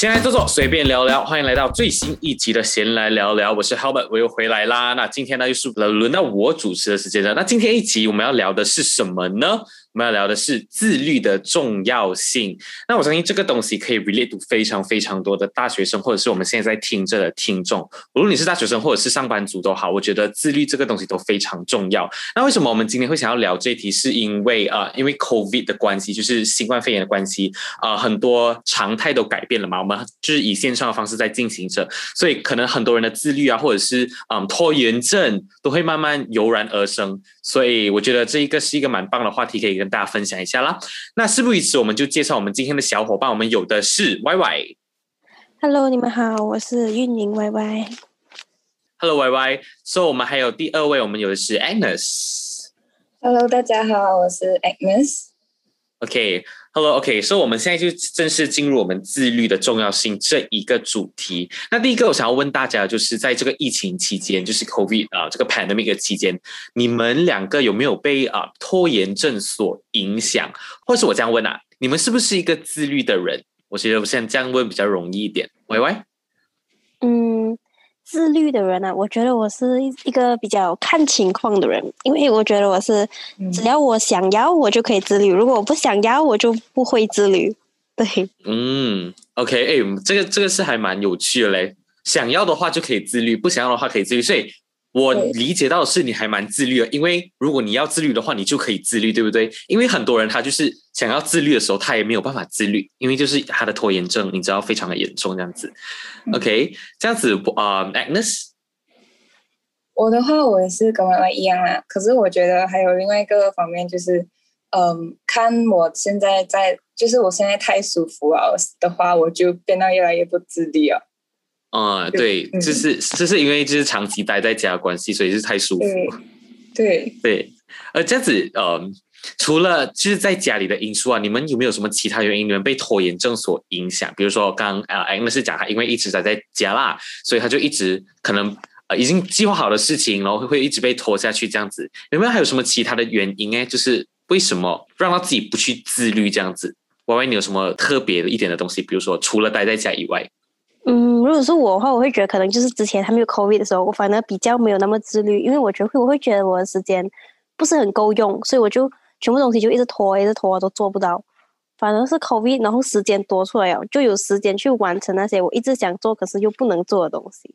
闲来坐坐，随便聊聊。欢迎来到最新一集的闲来聊聊，我是 Albert，我又回来啦。那今天呢，又是轮到我主持的时间了。那今天一集我们要聊的是什么呢？我们要聊的是自律的重要性。那我相信这个东西可以 relate to 非常非常多的大学生，或者是我们现在在听着的听众。无论你是大学生或者是上班族都好，我觉得自律这个东西都非常重要。那为什么我们今天会想要聊这题？是因为啊，因为 COVID 的关系，就是新冠肺炎的关系啊，很多常态都改变了嘛。我们就是以线上的方式在进行着，所以可能很多人的自律啊，或者是嗯拖延症，都会慢慢油然而生。所以我觉得这一个是一个蛮棒的话题，可以跟大家分享一下啦。那事不宜迟，我们就介绍我们今天的小伙伴。我们有的是 Y Y。Hello，你们好，我是运营 Y Y。Hello Y Y。所以我们还有第二位，我们有的是 Agnes。Hello，大家好，我是 Agnes。OK。Hello，OK，所以我们现在就正式进入我们自律的重要性这一个主题。那第一个我想要问大家，就是在这个疫情期间，就是 COVID 啊这个 pandemic 期间，你们两个有没有被啊拖延症所影响？或是我这样问啊，你们是不是一个自律的人？我觉得我现在这样问比较容易一点。喂喂，自律的人呢，我觉得我是一个比较看情况的人，因为我觉得我是只要我想要，我就可以自律；如果我不想要，我就不会自律。对，嗯，OK，哎，这个这个是还蛮有趣的嘞。想要的话就可以自律，不想要的话可以自律，所以。我理解到的是你还蛮自律的，因为如果你要自律的话，你就可以自律，对不对？因为很多人他就是想要自律的时候，他也没有办法自律，因为就是他的拖延症，你知道非常的严重这样子。OK，这样子啊，Agnes，我的话我也是跟妈妈一样啦，可是我觉得还有另外一个方面就是，嗯，看我现在在，就是我现在太舒服了的话，我就变得越来越不自律了。啊，对，就是就是因为就是长期待在家关系，所以是太舒服。对对，呃，这样子，呃，除了就是在家里的因素啊，你们有没有什么其他原因，你们被拖延症所影响？比如说，刚啊，哎，那是讲他因为一直待在家啦，所以他就一直可能呃已经计划好的事情，然后会一直被拖下去这样子。有没有还有什么其他的原因？哎，就是为什么让他自己不去自律这样子？Y Y，你有什么特别的一点的东西？比如说，除了待在家以外。嗯，如果是我的话，我会觉得可能就是之前还没有 COVID 的时候，我反而比较没有那么自律，因为我觉得会我会觉得我的时间不是很够用，所以我就全部东西就一直拖，一直拖都做不到。反而是 COVID，然后时间多出来了，就有时间去完成那些我一直想做可是又不能做的东西。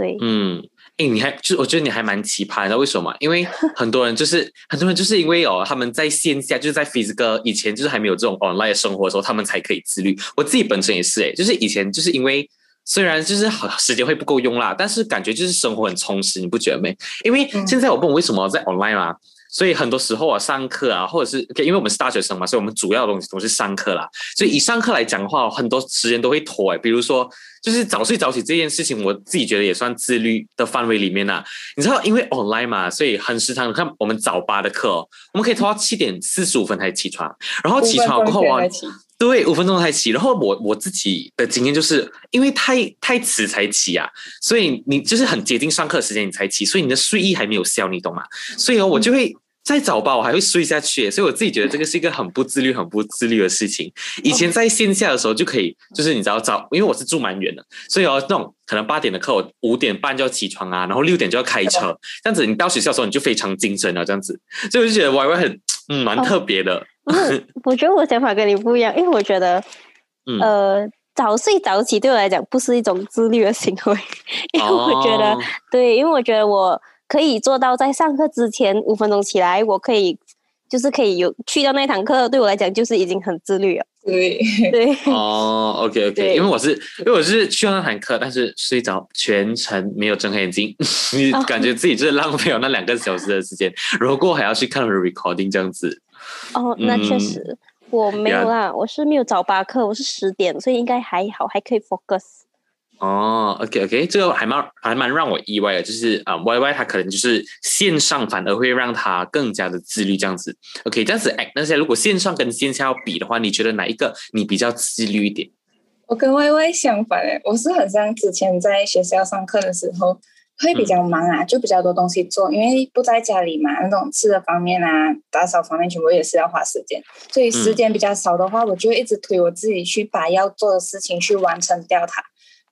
对，嗯。哎，你还就我觉得你还蛮奇葩你知道，为什么吗？因为很多人就是很多人就是因为哦，他们在线下就是在 physical 以前就是还没有这种 online 生活的时候，他们才可以自律。我自己本身也是，哎，就是以前就是因为虽然就是好时间会不够用啦，但是感觉就是生活很充实，你不觉得没？因为现在我不懂为什么在 online 嘛。所以很多时候啊，上课啊，或者是因为我们是大学生嘛，所以我们主要的东西都是上课啦。所以以上课来讲的话，很多时间都会拖哎。比如说，就是早睡早起这件事情，我自己觉得也算自律的范围里面呐。你知道，因为 online 嘛，所以很时常看我们早八的课，我们可以拖到七点四十五分才起床，然后起床过后啊。对，五分钟才起。然后我我自己的经验就是，因为太太迟才起啊，所以你就是很接近上课时间你才起，所以你的睡意还没有消，你懂吗？所以哦，我就会再早吧，我还会睡下去。所以我自己觉得这个是一个很不自律、很不自律的事情。以前在线下的时候就可以，就是你知道早，因为我是住蛮远的，所以哦，那种可能八点的课，我五点半就要起床啊，然后六点就要开车，这样子你到学校的时候你就非常精神了，这样子，所以我就觉得 Y Y 很嗯蛮特别的。我觉得我想法跟你不一样，因为我觉得，呃，早睡早起对我来讲不是一种自律的行为，因为我觉得，对，因为我觉得我可以做到在上课之前五分钟起来，我可以就是可以有去到那堂课，对我来讲就是已经很自律了。对对哦，OK OK，因为我是因为我是去到那堂课，但是睡着全程没有睁开眼睛，你感觉自己就是浪费了那两个小时的时间，如果还要去看 recording 这样子。哦，那确实我没有啦，我是没有早八课，我是十点，所以应该还好，还可以 focus。哦，OK OK，这个还蛮还蛮让我意外的，就是啊，Y Y 他可能就是线上反而会让他更加的自律这样子。OK，这样子哎，那些如果线上跟线下要比的话，你觉得哪一个你比较自律一点？我跟 Y Y 相反哎，我是很像之前在学校上课的时候。会比较忙啊，就比较多东西做，因为不在家里嘛，那种吃的方面啊、打扫方面，全部也是要花时间，所以时间比较少的话，我就会一直推我自己去把要做的事情去完成掉它。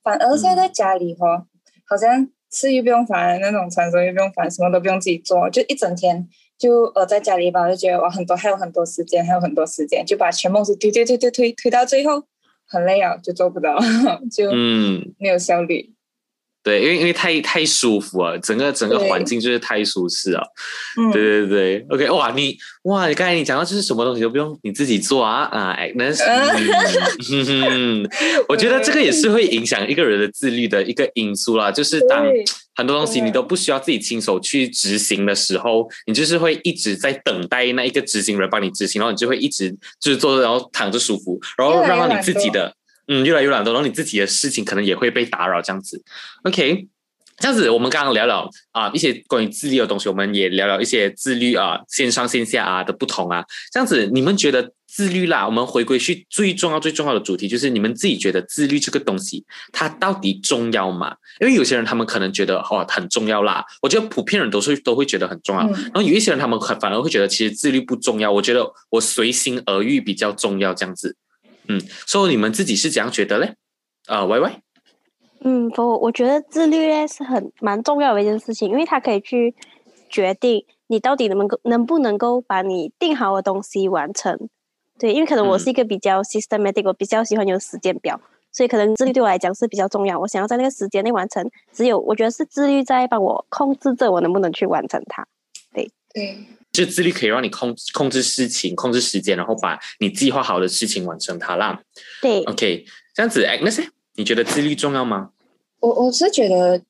反而现在在家里哈，好像吃又不用烦，那种传说又不用烦，什么都不用自己做，就一整天就呃在家里吧，我就觉得我很多还有很多时间，还有很多时间，就把全梦是推推推推推推到最后，很累啊，就做不到，就嗯，没有效率。对，因为因为太太舒服了，整个整个环境就是太舒适了。嗯，对对对，OK，哇，你哇，你刚才你讲到就是什么东西都不用你自己做啊啊，Agnes，嗯嗯 我觉得这个也是会影响一个人的自律的一个因素啦，就是当很多东西你都不需要自己亲手去执行的时候，你就是会一直在等待那一个执行人帮你执行，然后你就会一直就是坐着，然后躺着舒服，然后让到你自己的嗯越来越懒惰，然后你自己的事情可能也会被打扰这样子。OK，这样子我们刚刚聊聊啊一些关于自律的东西，我们也聊聊一些自律啊线上线下啊的不同啊。这样子你们觉得自律啦，我们回归去最重要最重要的主题，就是你们自己觉得自律这个东西它到底重要吗？因为有些人他们可能觉得哦很重要啦，我觉得普遍人都是都会觉得很重要。嗯然后有一些人他们很反而会觉得其实自律不重要，我觉得我随心而欲比较重要这样子。嗯，所以你们自己是怎样觉得嘞？啊、y Y，嗯，我我觉得自律呢是很蛮重要的一件事情，因为它可以去决定你到底能不能够能不能够把你定好的东西完成。对，因为可能我嗯是一个比较 systematic，我比较喜欢有时间表，所以可能自律对我来讲是比较重要。我想要在那个时间内完成，只有我觉得是自律在帮我控制着我能不能去完成它。对对，就自律可以让你控控制事情、控制时间，然后把你计划好的事情完成它啦。对，OK，这样子，Agnes，你觉得自律重要吗？我我是觉得，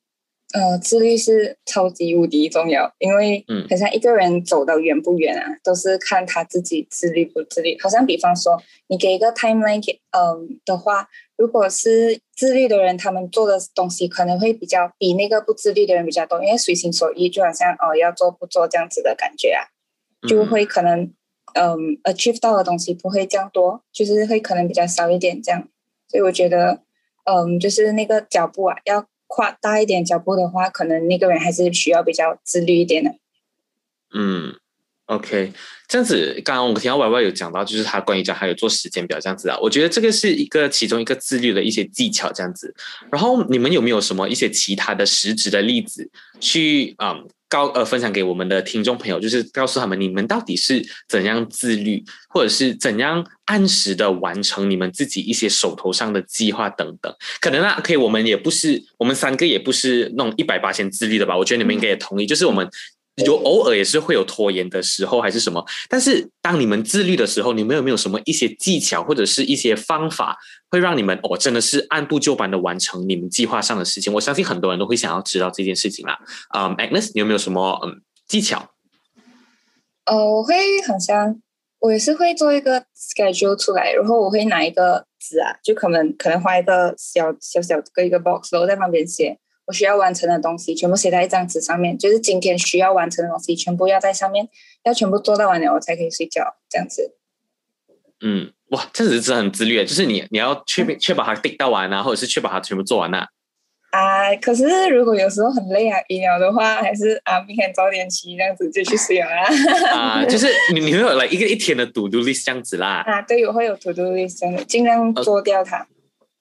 呃，自律是超级无敌重要，因为嗯好像一个人走到远不远啊，都是看他自己自律不自律。好像比方说，你给一个 timeline 给嗯的话，如果是自律的人，他们做的东西可能会比较比那个不自律的人比较多，因为随心所欲，就好像哦要做不做这样子的感觉啊，就会可能嗯 achieve 到的东西不会这样多，就是会可能比较少一点这样。所以我觉得，嗯，就是那个脚步啊，要跨大一点脚步的话，可能那个人还是需要比较自律一点的。嗯，OK，这样子，刚刚我听到 Y Y 有讲到，就是他关于讲还有做时间表这样子啊，我觉得这个是一个其中一个自律的一些技巧这样子。然后你们有没有什么一些其他的实质的例子去嗯告呃分享给我们的听众朋友，就是告诉他们你们到底是怎样自律，或者是怎样按时的完成你们自己一些手头上的计划等等。可能啊，可以，我们也不是我们三个也不是那种一百八千自律的吧？我觉得你们应该也同意，就是我们。有偶尔也是会有拖延的时候，还是什么？但是当你们自律的时候，你们有没有什么一些技巧或者是一些方法，会让你们哦真的是按部就班的完成你们计划上的事情？我相信很多人都会想要知道这件事情啦。啊、a g n e s 你有没有什么嗯技巧？呃，我会很像，我也是会做一个 schedule 出来，然后我会拿一个纸啊，就可能可能画一个小小小的一个 box，然后在旁边写我需要完成的东西，全部写在一张纸上面，就是今天需要完成的东西，全部要在上面，要全部做到完了，我才可以睡觉，这样子。嗯，哇，这样子真的很自律，就是你你要确确保它 tick 到完啊，或者是确保它全部做完啊。啊，可是如果有时候很累啊、医疗的话，还是啊，明天早点起，这样子就去睡了啊。啊、就是你你会有来一个一天的 to do list 这样子啦。啊，对，我会有 to do list，这样子尽量做掉它。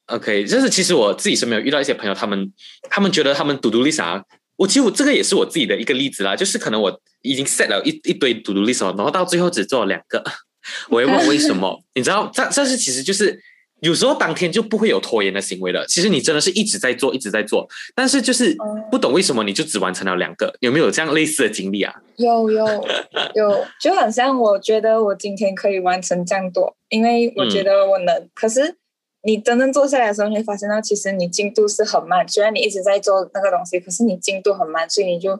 OK，就是其实我自己身边有遇到一些朋友，他们他们觉得他们 to do list 啊，我其实我这个也是我自己的一个例子啦，就是可能我已经 set 了一一堆 to do list 哦，然后到最后只做了两个，我会问 为什么？你知道，这这是其实就是有时候当天就不会有拖延的行为了，其实你真的是一直在做，一直在做，但是就是哦不懂为什么你就只完成了两个，有没有这样类似的经历啊？有有有，就好像我觉得我今天可以完成这样多，因为我觉得我能。可是你真正坐下来的时候，你会发现到其实你进度是很慢。虽然你一直在做那个东西，可是你进度很慢，所以你就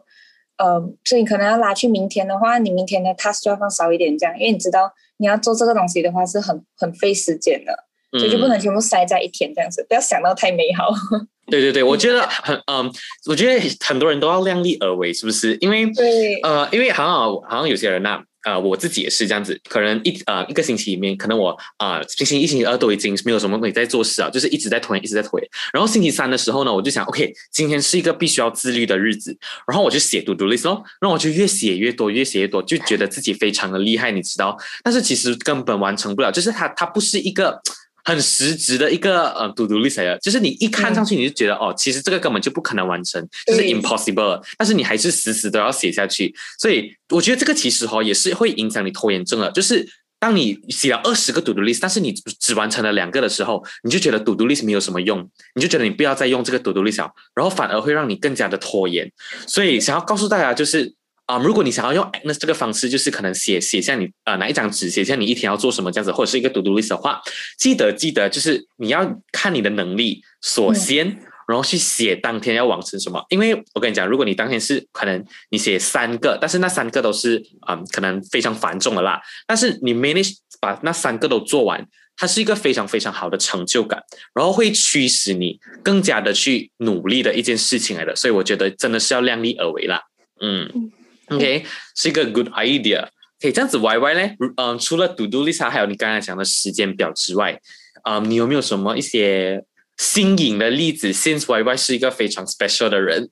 呃，所以你可能要拉去明天的话，你明天的 task 就要放少一点，这样，因为你知道你要做这个东西的话是很很费时间的，所以就不嗯能全部塞在一天这样子，不要想到太美好。对对对，我觉得很嗯，我觉得很多人都要量力而为，是不是？因为对，呃，因为好像好像有些人呐、呃，我自己也是这样子，可能一呃一个星期里面，可能我啊星期一、星期二都已经没有什么东西在做事啊，就是一直在拖延，一直在拖延。然后星期三的时候呢，我就想，OK，今天是一个必须要自律的日子，然后我就写 to do list 哦，然后我就越写越多，越写越多，就觉得自己非常的厉害，你知道？但是其实根本完成不了，就是它它不是一个。很实质的一个呃，to do list 就是你一看上去你就觉得哦，其实这个根本就不可能完成，就是 impossible。但是你还是死死都要写下去，所以我觉得这个其实哈也是会影响你拖延症的。就是当你写了二十个 to do list，但是你只完成了两个的时候，你就觉得 to do list 没有什么用，你就觉得你不要再用这个 to do list，然后反而会让你更加的拖延。所以想要告诉大家就是。啊，如果你想要用 a g n e s 这个方式，就是可能写写下你呃哪一张纸，写下你一天要做什么这样子，或者是一个 to do list 的话，记得记得就是你要看你的能力，首先，然后去写当天要完成什么。因为我跟你讲，如果你当天是可能你写三个，但是那三个都是嗯可能非常繁重的啦，但是你 manage 把那三个都做完，它是一个非常非常好的成就感，然后会驱使你更加的去努力的一件事情来的。所以我觉得真的是要量力而为啦，嗯。OK，是一个 good idea。可以这样子 Y Y 呢？嗯，除了 To Do List 还有你刚才讲的时间表之外，嗯，你有没有什么一些新颖的例子？Since Y Y 是一个非常 special 的人，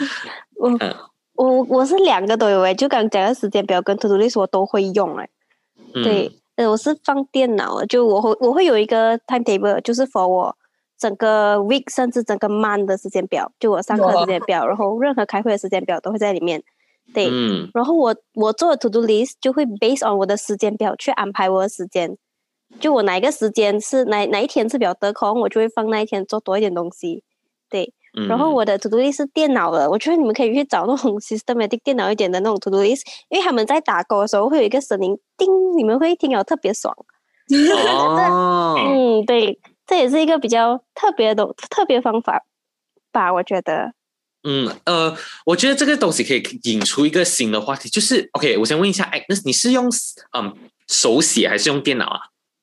我我我是两个都有诶，就刚讲的时间表跟 To Do List 我都会用诶。对，呃，我是放电脑，就我会我会有一个 timetable，就是 for 我整个 week 甚至整个 month 的时间表，就我上课时间表，然后任何开会的时间表都会在里面。对，然后我我做的 to do list 就会 based on 我的时间表去安排我的时间，就我哪一个时间是哪哪一天是比较得空，我就会放那一天做多一点东西。对，然后我的 to do list 是电脑的，我觉得你们可以去找那种 systematic 电脑一点的那种 to do list，因为他们在打勾的时候会有一个声音叮，你们会听了特别爽。哦，嗯，对，这也是一个比较特别的特别方法吧，我觉得。嗯呃，我觉得这个东西可以引出一个新的话题，就是 OK，我先问一下，哎，那你是用嗯手写还是用电脑啊？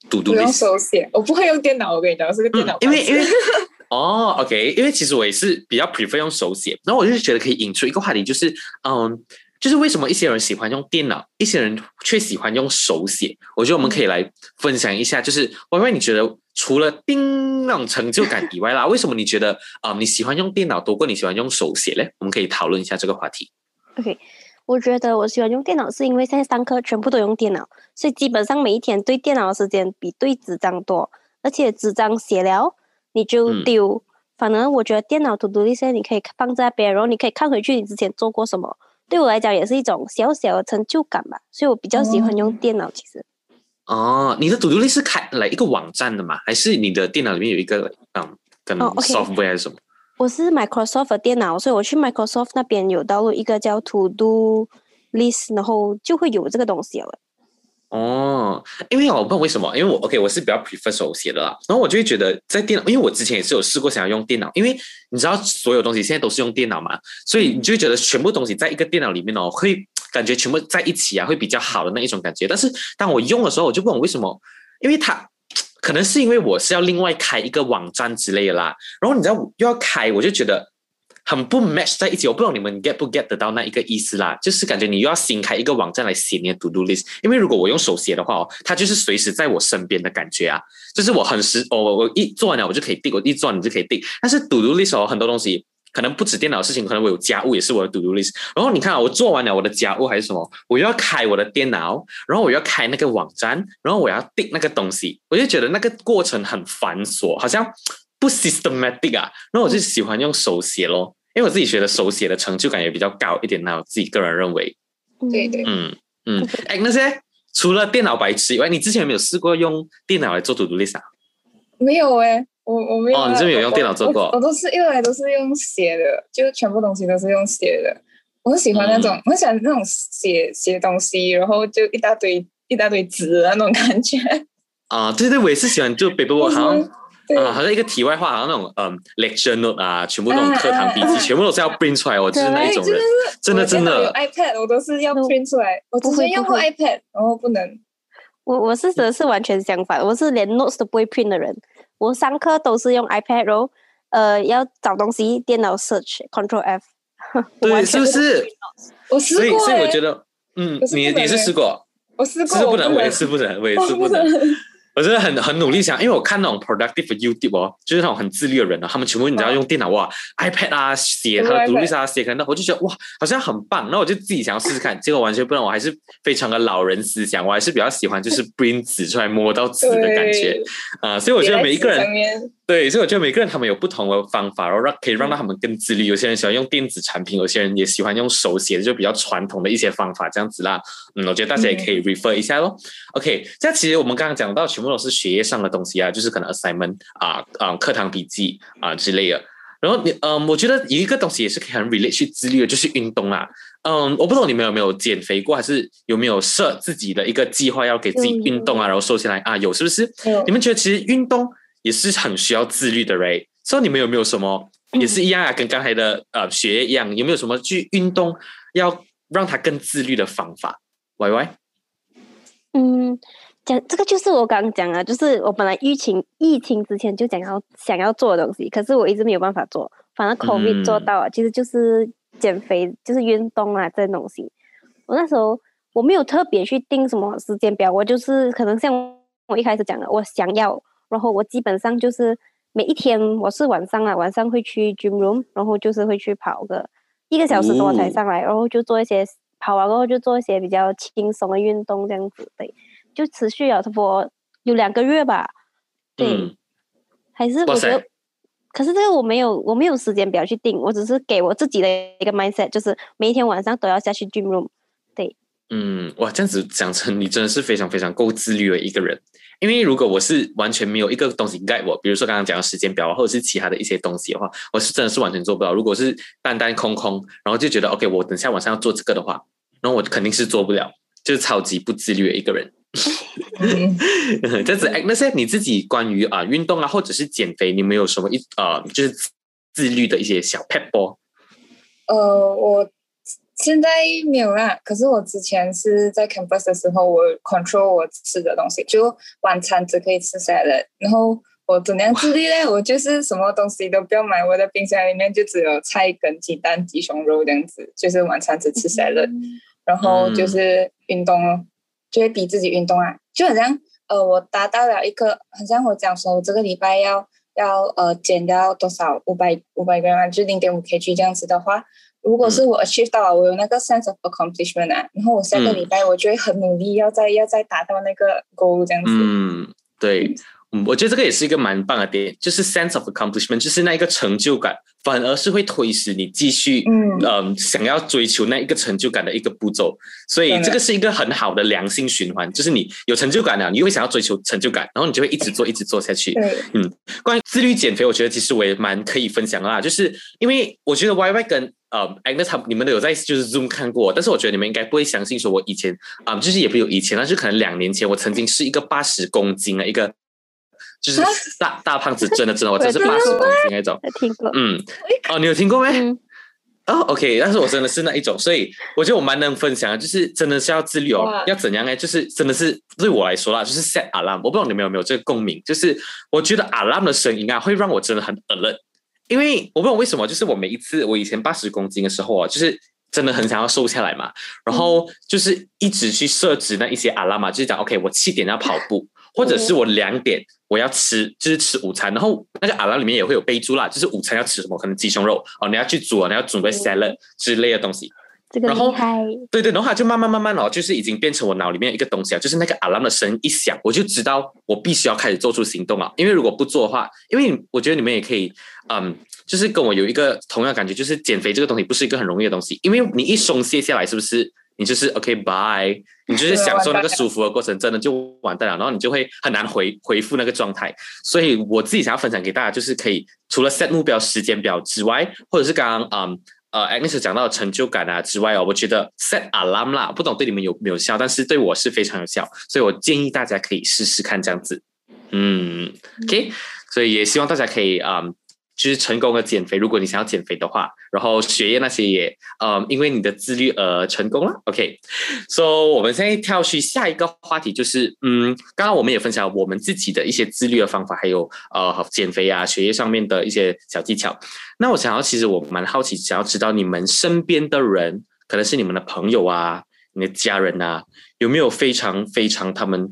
读读用手写，我不会用电脑，我跟你讲，是个电脑。因为因为 哦，OK，因为其实我也是比较 prefer 用手写，然后我就是觉得可以引出一个话题，就是嗯。就是为什么一些人喜欢用电脑，一些人却喜欢用手写？我觉得我们可以来分享一下。就是歪歪，你觉得除了叮那种成就感以外啦，为什么你觉得啊你喜欢用电脑多过你喜欢用手写嘞？我们可以讨论一下这个话题。OK，我觉得我喜欢用电脑是因为现在上课全部都用电脑，所以基本上每一天对电脑的时间比对纸张多，而且纸张写了你就丢。反而我觉得电脑读读一些你可以放在边，然后你可以看回去你之前做过什么。对我来讲也是一种小小的成就感吧，所以我比较喜欢用电脑。其实，哦，你的 To Do List 是开来一个网站的吗？还是你的电脑里面有一个嗯，跟 software 还是什么？我是 Microsoft 的电脑，所以我去 Microsoft 那边有导入一个叫 To Do List，然后就会有这个东西了。哦，因为我不知道为什么，因为我 OK，我是比较 prefer 手写的啦。然后我就会觉得在电脑，因为我之前也是有试过想要用电脑，因为你知道所有东西现在都是用电脑嘛，所以你就会觉得全部东西在一个电脑里面哦，会感觉全部在一起啊，会比较好的那一种感觉。但是当我用的时候，我就不懂为什么，因为它可能是因为我是要另外开一个网站之类的啦，然后你知道又要开，我就觉得。很不 match 在一起，我不知道你们 get 不 get 得到那一个意思啦，就是感觉你又要新开一个网站来写你的 to do list，因为如果我用手写的话哦，它就是随时在我身边的感觉啊，就是我很时哦，我一做完了我就可以定，我一做完你就可以定。但是 to do list 哦，很多东西可能不止电脑的事情，可能我有家务也是我的 to do list。然后你看啊，我做完了我的家务还是什么，我又要开我的电脑，然后我要开那个网站，然后我要订那个东西，我就觉得那个过程很繁琐，好像不 systematic 啊。然后我就喜欢用手写咯。因为我自己觉得手写的成就感也比较高一点，那我自己个人认为，对对，嗯嗯，哎，那些除了电脑白痴以外，你之前有没有试过用电脑来做 to do list 啊？没有哎，我我没有。哦，你这边有用电脑做过？我都是一来都是用写的，就全部东西都是用写的。我喜欢那种，我喜欢那种写写东西，然后就一大堆一大堆纸那种感觉。啊，对对，我也是喜欢就 paper 好像。啊，好像一个题外话，好像那种嗯，lecture note 啊，全部那种课堂笔记，全部都是要 print 出来。我 就是那一种人，真的真的。有 iPad，我都是要 print 出来。我之前用过 iPad，然后不能。我我是的是完全相反，我是连 notes 都不会 print 的人。我上课都是用 iPad，然后呃，要找东西，电脑 search，Control F。对，是不是？我试过。所以，所以我觉得。嗯你你是试过？我试过，是不能，我也能是不能，我也我是不能。能。我真的很很努力想，因为我看那种 productive YouTube 哦，就是那种很自律的人啊，他们全部你知道用电脑哇，iPad 啊写他的独立啊写可能我就觉得哇好像很棒，那我就自己想要试试看，结果完全不然，我还是非常的老人思想，我还是比较喜欢就是 bring 纸出来摸到纸的感觉。对，啊、所以我觉得每一个人对，所以我觉得每个人他们有不同的方法，然后让可以让到他们更自律。有些人喜欢用电子产品，有些人也喜欢用手写，就比较传统的一些方法这样子啦。嗯，我觉得大家也可以 refer 一下咯。OK，这样其实我们刚刚讲到全部都是学业上的东西啊，就是可能 assignment 啊啊、课堂笔记啊之类的。然后你嗯，我觉得有一个东西也是可以很 relate 去自律的，就是运动啊。嗯，我不知道你们有没有减肥过，还是有没有设自己的一个计划要给自己有运动啊，然后瘦下来啊？有是不是？有你们觉得其实运动也是很需要自律的，right？所以你们有没有什么也是一样啊，跟刚才的呃学业一样，有没有什么去运动要让他更自律的方法？Y Y，嗯，讲这个就是我刚刚讲啊，就是我本来疫情疫情之前就讲要想要做的东西，可是我一直没有办法做。反正 COVID 做嗯到了，其实就是减肥，就是运动啊这东西。我那时候我没有特别去定什么时间表，我就是可能像我一开始讲的，我想要，然后我基本上就是每一天我是晚上啊，晚上会去 gym room，然后就是会去跑个一个小时多才哦。上来，然后就做一些跑完过后就做一些比较轻松的运动，这样子对，就持续了差不多有两个月吧，对，嗯，还是我觉得，可是这个我没有我没有时间表去定，我只是给我自己的一个 mindset，就是每一天晚上都要下去 gym room，嗯，哇，这样子讲成你真的是非常非常够自律的一个人。因为如果我是完全没有一个东西 guide 我，比如说刚刚讲的时间表啊，或者是其他的一些东西的话，我是真的是完全做不到。如果是单单空空，然后就觉得 OK，我等下晚上要做这个的话，然后我肯定是做不了，就是超级不自律的一个人。嗯 这样子，哎，那些你自己关于啊、运动啊，或者是减肥，你们有什么一呃，就是自律的一些小 pep 不？呃，我现在没有啦。可是我之前是在 campus 的时候，我 control 我吃的东西，就晚餐只可以吃 salad，然后我怎样自律呢？我就是什么东西都不要买，我的冰箱里面就只有菜跟鸡蛋、鸡胸肉这样子，就是晚餐只吃 salad。然后就是运动哦，就会逼自己运动啊，就好像呃，我达到了一个，好像我讲说，我这个礼拜要要呃减掉多少五百五百 gram，就零点五 kg 这样子的话，如果是我 achieve 到了，我有那个 sense of accomplishment 啊，然后我下个礼拜我就会很努力，要再要再达到那个 goal 这样子。嗯，对，嗯，我觉得这个也是一个蛮棒的点，就是 sense of accomplishment，就是那一个成就感，反而是会推使你继续，嗯嗯，想要追求那一个成就感的一个步骤。所以这个是一个很好的良性循环，就是你有成就感了，你又会想要追求成就感，然后你就会一直做，一直做下去。嗯，关于自律减肥，我觉得其实我也蛮可以分享的啦，就是因为我觉得 Y Y 跟呃 Agnes 你们都有在就是 Zoom 看过，但是我觉得你们应该不会相信，说我以前啊、就是也不有以前，但是可能两年前我曾经是一个八十公斤的一个，就是啊？大大胖子，真的真的，我真是八十公斤那种，有听过，嗯，哦，你有听过没？嗯，哦，OK，但是我真的是那一种，所以我觉得我蛮能分享的，就是真的是要自律哦，要怎样呢？就是真的是对我来说啦，就是 set alarm，我不知道你们有没有这个共鸣，就是我觉得 alarm 的声音啊，会让我真的很 alert，因为我不知道为什么，就是我每一次我以前八十公斤的时候啊，就是真的很想要瘦下来嘛，然后就是一直去设置那一些 alarm 嘛，就是讲 OK，我七点要跑步，或者是我两点我要吃，就是吃午餐，然后那个 alarm 里面也会有备注啦，就是午餐要吃什么，可能鸡胸肉哦，你要去煮啊，你要准备 salad 之类的东西。这个然后，对对，然后它就慢慢慢慢哦，就是已经变成我脑里面一个东西啊，就是那个 alarm 的声音一响，我就知道我必须要开始做出行动了。因为如果不做的话，因为我觉得你们也可以，嗯，就是跟我有一个同样感觉，就是减肥这个东西不是一个很容易的东西，因为你一松懈下来，是不是你就是 OK bye，你就是享受那个舒服的过程，真的就完蛋了，然后你就会很难回回复那个状态。所以我自己想要分享给大家，就是可以除了 set 目标时间表之外，或者是刚刚嗯。呃，Agnes 讲到的成就感啊之外哦，我觉得 set alarm 啦，不懂对你们有没有效，但是对我是非常有效，所以我建议大家可以试试看这样子。嗯，OK，所以也希望大家可以啊、嗯就是成功的减肥。如果你想要减肥的话，然后学业那些也呃，因为你的自律而成功了。OK，so、我们现在跳去下一个话题，就是嗯，刚刚我们也分享我们自己的一些自律的方法，还有呃减肥啊、学业上面的一些小技巧。那我想要，其实我蛮好奇，想要知道你们身边的人，可能是你们的朋友啊、你的家人啊，有没有非常非常他们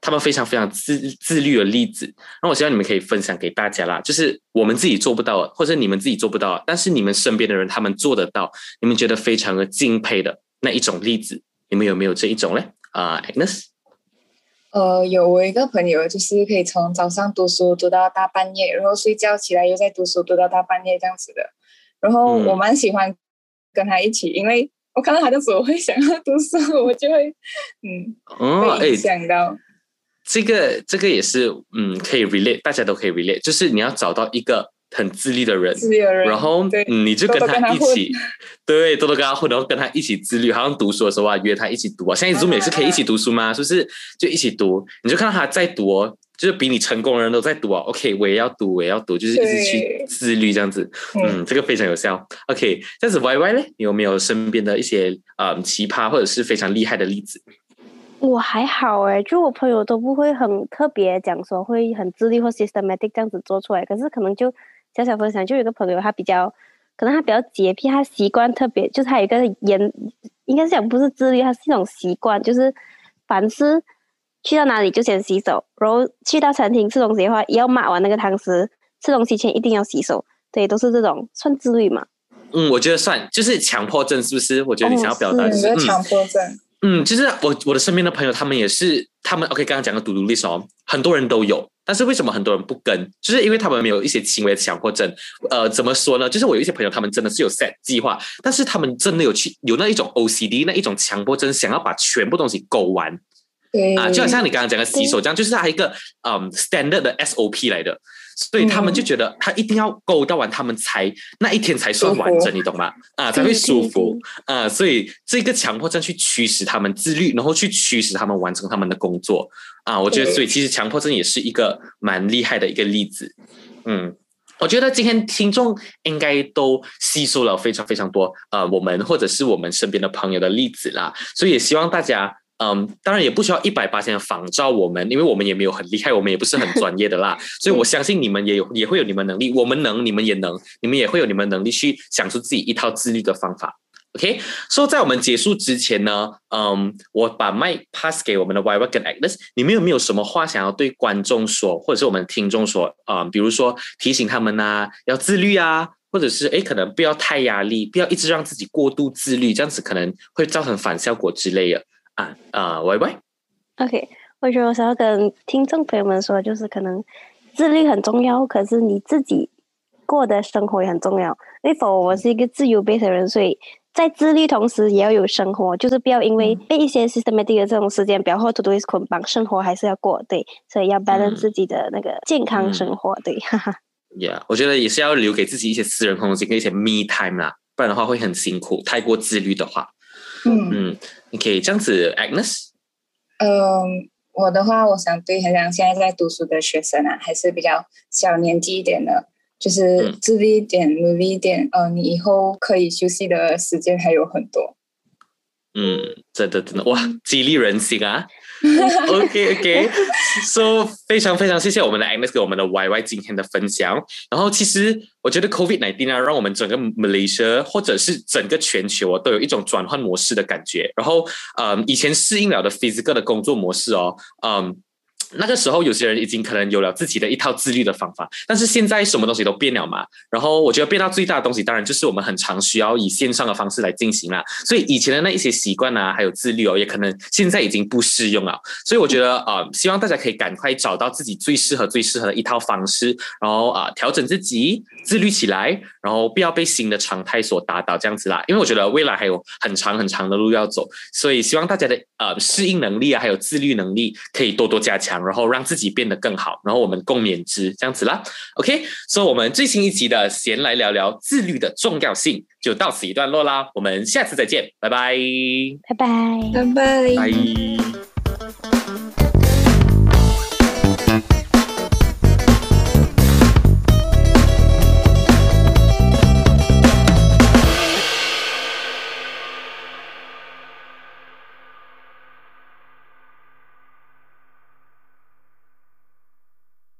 他们非常非常自自律的例子？那我希望你们可以分享给大家啦，就是我们自己做不到，或者你们自己做不到，但是你们身边的人他们做得到，你们觉得非常的敬佩的那一种例子，你们有没有这一种嘞？啊，Agnes。呃，有我一个朋友，就是可以从早上读书读到大半夜，然后睡觉起来又在读书读到大半夜这样子的。然后我蛮喜欢跟他一起，因为我看到他的时候我会想要读书，我就会嗯，被影响到。这个这个也是嗯，可以 relate，大家都可以 relate，就是你要找到一个。很自律的人，然后你就跟他一起，对，多多跟他混，然后跟他一起自律。好像读书的时候啊，约他一起读啊。现在 Zoom 也是可以一起读书吗？是不是？就一起读，你就看到他在读哦，就是比你成功的人都在读啊。OK，我也要读，我也要读，就是一直去自律这样子。嗯，这个非常有效。OK，这样子 Y Y 呢？你有没有身边的一些呃奇葩或者是非常厉害的例子？我还好哎，就我朋友都不会很特别讲说会很自律或 systematic 这样子做出来，可是可能就。小小分享，就有个朋友，他比较可能他比较洁癖，他习惯特别，就是他有一个严，应该是讲不是自律，他是一种习惯，就是凡是去到哪里就先洗手，然后去到餐厅吃东西的话，也要抹完那个汤匙，吃东西前一定要洗手，对，都是这种算自律嘛？嗯，我觉得算，就是强迫症，是不是？我觉得你想要表达的是强迫症。嗯，就是我我的身边的朋友，他们也是，他们 OK，刚刚讲的独独立手，很多人都有。但是为什么很多人不跟？就是因为他们没有一些轻微的强迫症。呃，怎么说呢？就是我有一些朋友，他们真的是有 set 计划，但是他们真的有去有那一种 OCD 那一种强迫症，想要把全部东西勾完。对啊，就好像你刚刚讲的洗手这样，就是他一个嗯 standard 的 SOP 来的。所以他们就觉得他一定要勾到完，他们才那一天才算完整，你懂吗？啊，才会舒服啊。所以这个强迫症去驱使他们自律，然后去驱使他们完成他们的工作啊。我觉得，所以其实强迫症也是一个蛮厉害的一个例子。嗯，我觉得今天听众应该都吸收了非常非常多呃，我们或者是我们身边的朋友的例子啦。所以也希望大家。嗯，当然也不需要一百八千的仿照我们，因为我们也没有很厉害，我们也不是很专业的啦。所以我相信你们也有，也会有你们能力，我们能，你们也能，你们也会有你们能力去想出自己一套自律的方法。OK，所以在我们结束之前呢，嗯，我把麦 pass 给我们的 Y Y 跟 Agnes，你们有没有什么话想要对观众说，或者是我们听众说啊？比如说提醒他们呐，要自律啊，或者是哎，可能不要太压力，不要一直让自己过度自律，这样子可能会造成反效果之类的。啊啊，喂喂，OK，我觉得我想要跟听众朋友们说，就是可能自律很重要，可是你自己过的生活也很重要。因为否，我是一个自由背的人，所以在自律同时也要有生活，就是不要因为被一些 systematic 的这种时间表或 to do is 捆绑，生活还是要过，对，所以要 balance 自己的那个健康生活，对，哈哈。Yeah，我觉得也是要留给自己一些私人空间跟一些 me time 啦，不然的话会很辛苦，太过自律的话。嗯嗯，你可以这样子，Agnes。嗯，我的话，我想对很想现在在读书的学生啊，还是比较小年纪一点的，就是自律一点，努力一点，呃，你以后可以休息的时间还有很多。嗯，真的真的哇，激励人心啊 OK OK，So 非常非常谢谢我们的 MS 给我们的 YY 今天的分享。然后其实我觉得 COVID nineteen 啊，让我们整个 Malaysia 或者是整个全球啊，都有一种转换模式的感觉。然后嗯，以前适应了的 physical 的工作模式哦，嗯。那个时候，有些人已经可能有了自己的一套自律的方法，但是现在什么东西都变了嘛。然后我觉得变到最大的东西，当然就是我们很常需要以线上的方式来进行了。所以以前的那一些习惯啊，还有自律哦，也可能现在已经不适用了。所以我觉得啊，希望大家可以赶快找到自己最适合、最适合的一套方式，然后啊，调整自己，自律起来，然后不要被新的常态所打倒，这样子啦。因为我觉得未来还有很长很长的路要走，所以希望大家的呃适应能力啊，还有自律能力可以多多加强。然后让自己变得更好，然后我们共勉之，这样子啦。OK，所以我们最新一集的闲来聊聊自律的重要性就到此一段落啦。我们下次再见，拜拜，拜拜，拜拜，拜。